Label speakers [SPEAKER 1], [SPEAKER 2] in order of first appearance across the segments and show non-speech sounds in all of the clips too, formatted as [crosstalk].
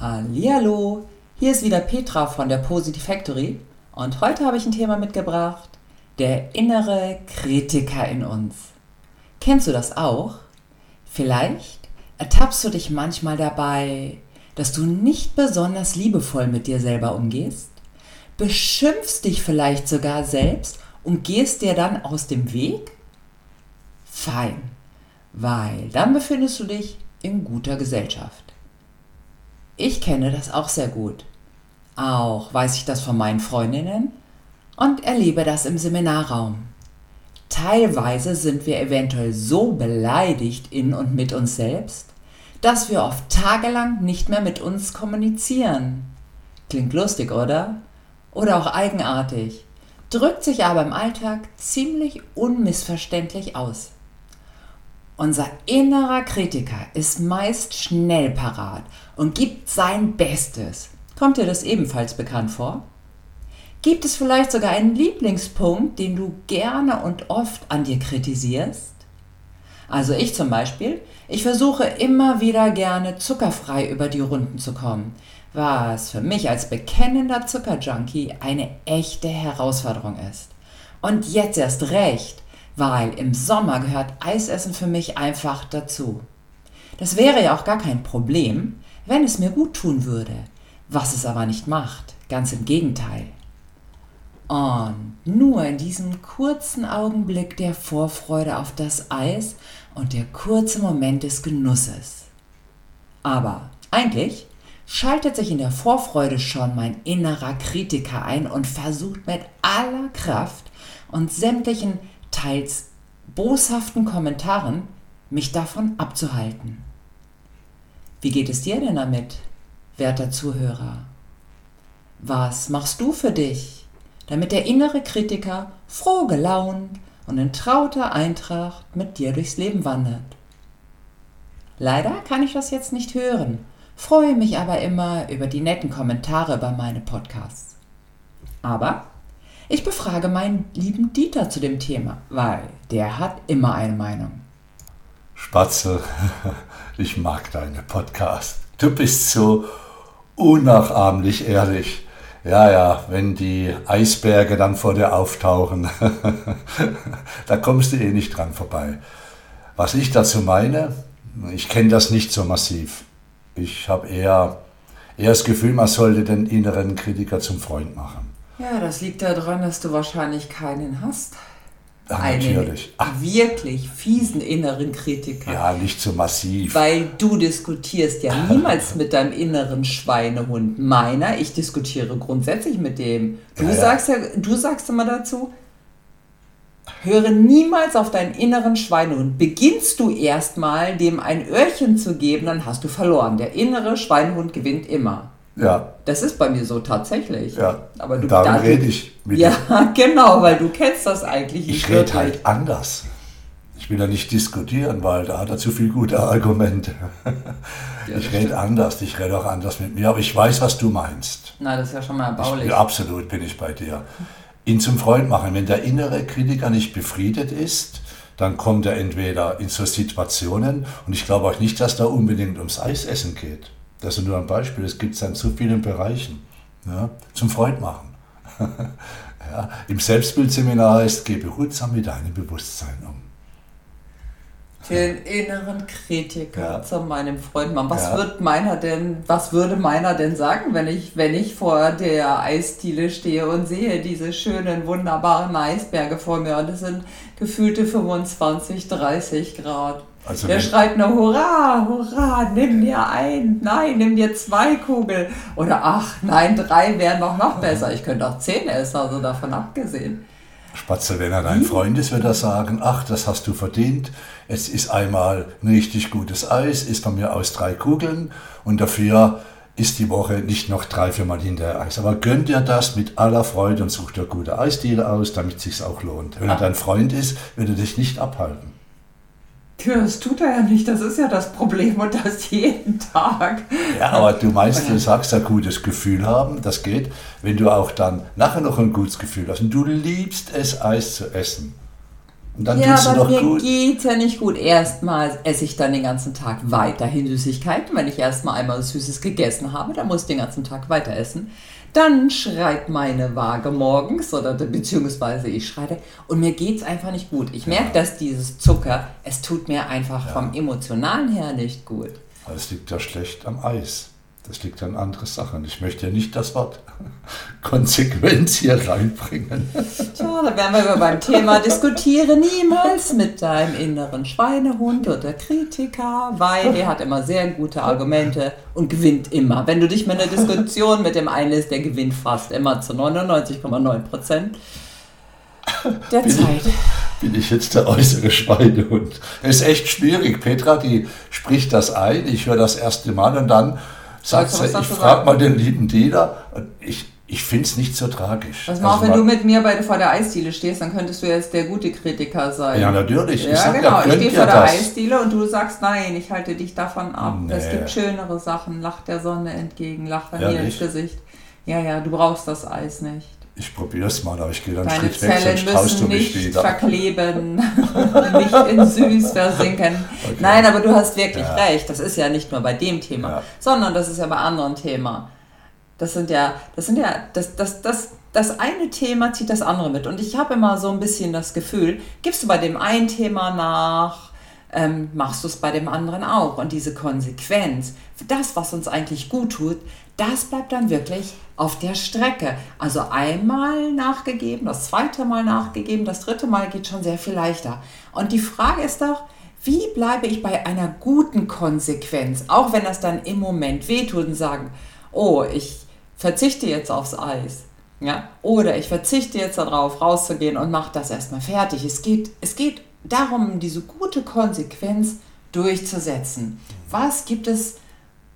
[SPEAKER 1] Hallihallo, hier ist wieder Petra von der Positive Factory und heute habe ich ein Thema mitgebracht, der innere Kritiker in uns. Kennst du das auch? Vielleicht ertappst du dich manchmal dabei, dass du nicht besonders liebevoll mit dir selber umgehst, beschimpfst dich vielleicht sogar selbst und gehst dir dann aus dem Weg? Fein, weil dann befindest du dich in guter Gesellschaft. Ich kenne das auch sehr gut. Auch weiß ich das von meinen Freundinnen und erlebe das im Seminarraum. Teilweise sind wir eventuell so beleidigt in und mit uns selbst, dass wir oft tagelang nicht mehr mit uns kommunizieren. Klingt lustig, oder? Oder auch eigenartig, drückt sich aber im Alltag ziemlich unmissverständlich aus. Unser innerer Kritiker ist meist schnell parat und gibt sein Bestes. Kommt dir das ebenfalls bekannt vor? Gibt es vielleicht sogar einen Lieblingspunkt, den du gerne und oft an dir kritisierst? Also ich zum Beispiel, ich versuche immer wieder gerne zuckerfrei über die Runden zu kommen, was für mich als bekennender Zuckerjunkie eine echte Herausforderung ist. Und jetzt erst recht, weil im Sommer gehört Eisessen für mich einfach dazu. Das wäre ja auch gar kein Problem, wenn es mir gut tun würde, was es aber nicht macht, ganz im Gegenteil. Und nur in diesem kurzen Augenblick der Vorfreude auf das Eis und der kurze Moment des Genusses. Aber eigentlich schaltet sich in der Vorfreude schon mein innerer Kritiker ein und versucht mit aller Kraft und sämtlichen teils boshaften Kommentaren mich davon abzuhalten. Wie geht es dir denn damit, werter Zuhörer? Was machst du für dich, damit der innere Kritiker froh gelaunt und in trauter Eintracht mit dir durchs Leben wandert? Leider kann ich das jetzt nicht hören, freue mich aber immer über die netten Kommentare bei meinen Podcasts. Aber ich befrage meinen lieben Dieter zu dem Thema, weil der hat immer eine Meinung.
[SPEAKER 2] Spatzel, [laughs] ich mag deine Podcast. Du bist so unnachahmlich ehrlich. Ja, ja, wenn die Eisberge dann vor dir auftauchen, [laughs] da kommst du eh nicht dran vorbei. Was ich dazu meine, ich kenne das nicht so massiv. Ich habe eher, eher das Gefühl, man sollte den inneren Kritiker zum Freund machen.
[SPEAKER 1] Ja, das liegt daran, dass du wahrscheinlich keinen hast.
[SPEAKER 2] Ja, einen natürlich.
[SPEAKER 1] Ach. wirklich fiesen inneren Kritiker.
[SPEAKER 2] Ja, nicht so massiv.
[SPEAKER 1] Weil du diskutierst ja niemals mit deinem inneren Schweinehund. Meiner, ich diskutiere grundsätzlich mit dem. Du ja, sagst ja, du sagst immer dazu, höre niemals auf deinen inneren Schweinehund. Beginnst du erstmal dem ein Öhrchen zu geben, dann hast du verloren. Der innere Schweinehund gewinnt immer.
[SPEAKER 2] Ja.
[SPEAKER 1] Das ist bei mir so tatsächlich.
[SPEAKER 2] Ja.
[SPEAKER 1] Aber du,
[SPEAKER 2] Darum da, rede ich
[SPEAKER 1] mit Ja, [laughs] genau, weil du kennst das eigentlich
[SPEAKER 2] nicht. Ich rede halt anders. Ich will ja nicht diskutieren, weil da hat er zu viele gute Argumente. [laughs] Ja, ich rede anders, ich rede auch anders mit mir, aber ich weiß, was du meinst.
[SPEAKER 1] Na, das ist ja schon mal erbaulich.
[SPEAKER 2] Ich, absolut bin ich bei dir. Ihn zum Freund machen. Wenn der innere Kritiker nicht befriedet ist, dann kommt er entweder in so Situationen und ich glaube auch nicht, dass da unbedingt ums Eisessen geht. Das ist nur ein Beispiel, es gibt es in so vielen Bereichen. Ja, zum Freund machen. [laughs] ja, Im Selbstbildseminar heißt, geh behutsam mit deinem Bewusstsein um.
[SPEAKER 1] Den inneren Kritiker ja. zu meinem Freund machen. Was ja. wird meiner denn, was würde meiner denn sagen, wenn ich, wenn ich vor der Eisdiele stehe und sehe diese schönen, wunderbaren Eisberge vor mir und es sind gefühlte 25, 30 Grad. Also der schreit nur Hurra, Hurra, nimm dir ein, nein, nimm dir zwei Kugeln. Oder ach, nein, drei wären noch, noch besser. Ich könnte auch zehn essen, also davon abgesehen.
[SPEAKER 2] Spatzel, wenn er dein Freund ist, wird er sagen, ach, das hast du verdient. Es ist einmal ein richtig gutes Eis, ist von mir aus drei Kugeln und dafür ist die Woche nicht noch drei, viermal hinterher Eis. Aber gönnt dir das mit aller Freude und sucht dir gute Eisdiele aus, damit es sich auch lohnt. Wenn er dein Freund ist, wird er dich nicht abhalten.
[SPEAKER 1] Tja, das tut er ja nicht, das ist ja das Problem und das jeden Tag.
[SPEAKER 2] Ja, aber du meinst, du sagst ein gutes Gefühl haben, das geht, wenn du auch dann nachher noch ein gutes Gefühl hast und du liebst es, Eis zu essen. Und dann
[SPEAKER 1] ja, aber mir
[SPEAKER 2] gut.
[SPEAKER 1] geht's ja nicht gut. Erstmal esse ich dann den ganzen Tag weiterhin Süßigkeiten. Wenn ich erstmal einmal Süßes gegessen habe, dann muss ich den ganzen Tag weiter essen. Dann schreit meine Waage morgens oder beziehungsweise ich schreite und mir geht's einfach nicht gut. Ich merke, dass dieses Zucker, es tut mir einfach vom Emotionalen her nicht gut.
[SPEAKER 2] Es liegt ja schlecht am Eis. Das liegt an andere Sachen. Ich möchte ja nicht das Wort [laughs] Konsequenz hier reinbringen. [laughs]
[SPEAKER 1] Tja, da wären wir beim Thema diskutiere niemals mit deinem inneren Schweinehund oder Kritiker, weil der hat immer sehr gute Argumente und gewinnt immer. Wenn du dich mit einer Diskussion mit dem einlässt, der gewinnt fast immer zu 99,9 Prozent der
[SPEAKER 2] Bin
[SPEAKER 1] Zeit.
[SPEAKER 2] ich, bin ich jetzt der äußere Schweinehund? Es ist echt schwierig. Petra, die spricht das ein. Ich höre das erste Mal und dann
[SPEAKER 1] Weißt du, was
[SPEAKER 2] ich frage mal den lieben Dieter. Ich, ich finde es nicht so tragisch.
[SPEAKER 1] Auf,
[SPEAKER 2] Also
[SPEAKER 1] wenn du mit mir bei, vor der Eisdiele stehst, dann könntest du jetzt der gute Kritiker sein.
[SPEAKER 2] Ja, natürlich. Ich
[SPEAKER 1] Ja,
[SPEAKER 2] sag ja,
[SPEAKER 1] genau. Ich
[SPEAKER 2] könnt
[SPEAKER 1] stehe vor der
[SPEAKER 2] das?
[SPEAKER 1] Eisdiele und du sagst, nein, ich halte dich davon ab.
[SPEAKER 2] Nee.
[SPEAKER 1] Es gibt schönere Sachen. Lach der Sonne entgegen, lach mir
[SPEAKER 2] Ehrlich?
[SPEAKER 1] ins Gesicht. Ja, ja, du brauchst das Eis nicht.
[SPEAKER 2] Ich probiere es mal, aber ich gehe dann
[SPEAKER 1] Deine
[SPEAKER 2] Schritt weg,
[SPEAKER 1] Zellen
[SPEAKER 2] sonst traust du
[SPEAKER 1] müssen
[SPEAKER 2] mich
[SPEAKER 1] nicht
[SPEAKER 2] wieder.
[SPEAKER 1] verkleben, [laughs] nicht in Süß versinken.
[SPEAKER 2] Okay.
[SPEAKER 1] Nein, aber du hast wirklich
[SPEAKER 2] Ja.
[SPEAKER 1] recht. Das ist ja nicht nur bei dem Thema,
[SPEAKER 2] Ja.
[SPEAKER 1] sondern das ist ja bei anderen Themen. Das sind ja, das sind ja, das, das, das, das eine Thema zieht das andere mit. Und ich habe immer so ein bisschen das Gefühl, gibst du bei dem einen Thema nach, ähm, machst du es bei dem anderen auch. Und diese Konsequenz, das, was uns eigentlich gut tut, das bleibt dann wirklich auf der Strecke. Also einmal nachgegeben, das zweite Mal nachgegeben, das dritte Mal geht schon sehr viel leichter. Und die Frage ist doch, wie bleibe ich bei einer guten Konsequenz, auch wenn das dann im Moment wehtut und sagen, oh, ich verzichte jetzt aufs Eis. Ja? Oder ich verzichte jetzt darauf, rauszugehen und mache das erstmal fertig. Es geht, es geht darum, diese gute Konsequenz durchzusetzen. Was gibt es,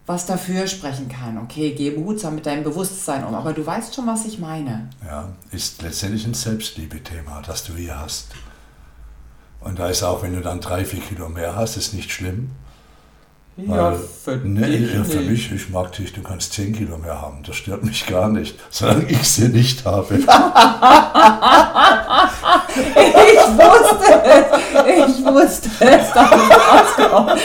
[SPEAKER 1] was dafür sprechen kann? Okay, geh behutsam mit deinem Bewusstsein um, aber du weißt schon, was ich meine.
[SPEAKER 2] Ja, ist letztendlich ein Selbstliebe-Thema, das du hier hast. Und da ist auch, wenn du dann drei, vier Kilo mehr hast, ist nicht schlimm. Weil- nee, ja, für mich, ich mag dich, du kannst 10 Kilo mehr haben. Das stört mich gar nicht, solange ich sie nicht habe. [laughs] [laughs] [laughs]
[SPEAKER 1] Ich wusste es. Ich wusste es. Da ist rausgekommen.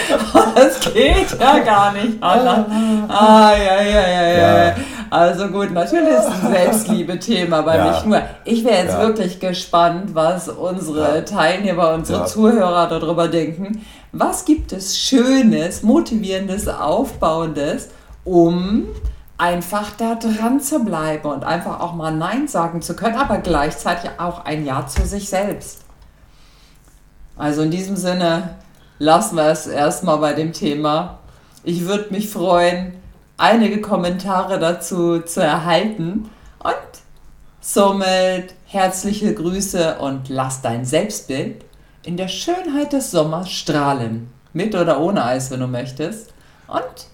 [SPEAKER 1] Das geht ja gar nicht, Anna. Ah, ja, ja, ja, ja.
[SPEAKER 2] Ja.
[SPEAKER 1] Also gut, natürlich ist es ein Selbstliebe-Thema, aber
[SPEAKER 2] Ja.
[SPEAKER 1] nicht nur. Ich wäre jetzt
[SPEAKER 2] Ja.
[SPEAKER 1] wirklich gespannt, was unsere. Teilnehmer, unsere
[SPEAKER 2] Ja.
[SPEAKER 1] Zuhörer darüber denken. Was gibt es Schönes, Motivierendes, Aufbauendes, um einfach da dran zu bleiben und einfach auch mal Nein sagen zu können, aber gleichzeitig auch ein Ja zu sich selbst. Also in diesem Sinne lassen wir es erstmal bei dem Thema. Ich würde mich freuen, einige Kommentare dazu zu erhalten und somit herzliche Grüße und lass dein Selbstbild in der Schönheit des Sommers strahlen. Mit oder ohne Eis, wenn du möchtest. Und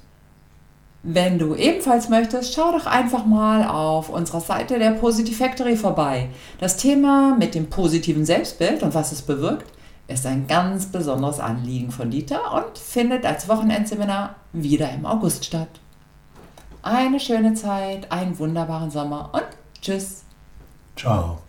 [SPEAKER 1] wenn du ebenfalls möchtest, schau doch einfach mal auf unserer Seite der Positive Factory vorbei. Das Thema mit dem positiven Selbstbild und was es bewirkt, ist ein ganz besonderes Anliegen von Dieter und findet als Wochenendseminar wieder im August statt. Eine schöne Zeit, einen wunderbaren Sommer und tschüss.
[SPEAKER 2] Ciao.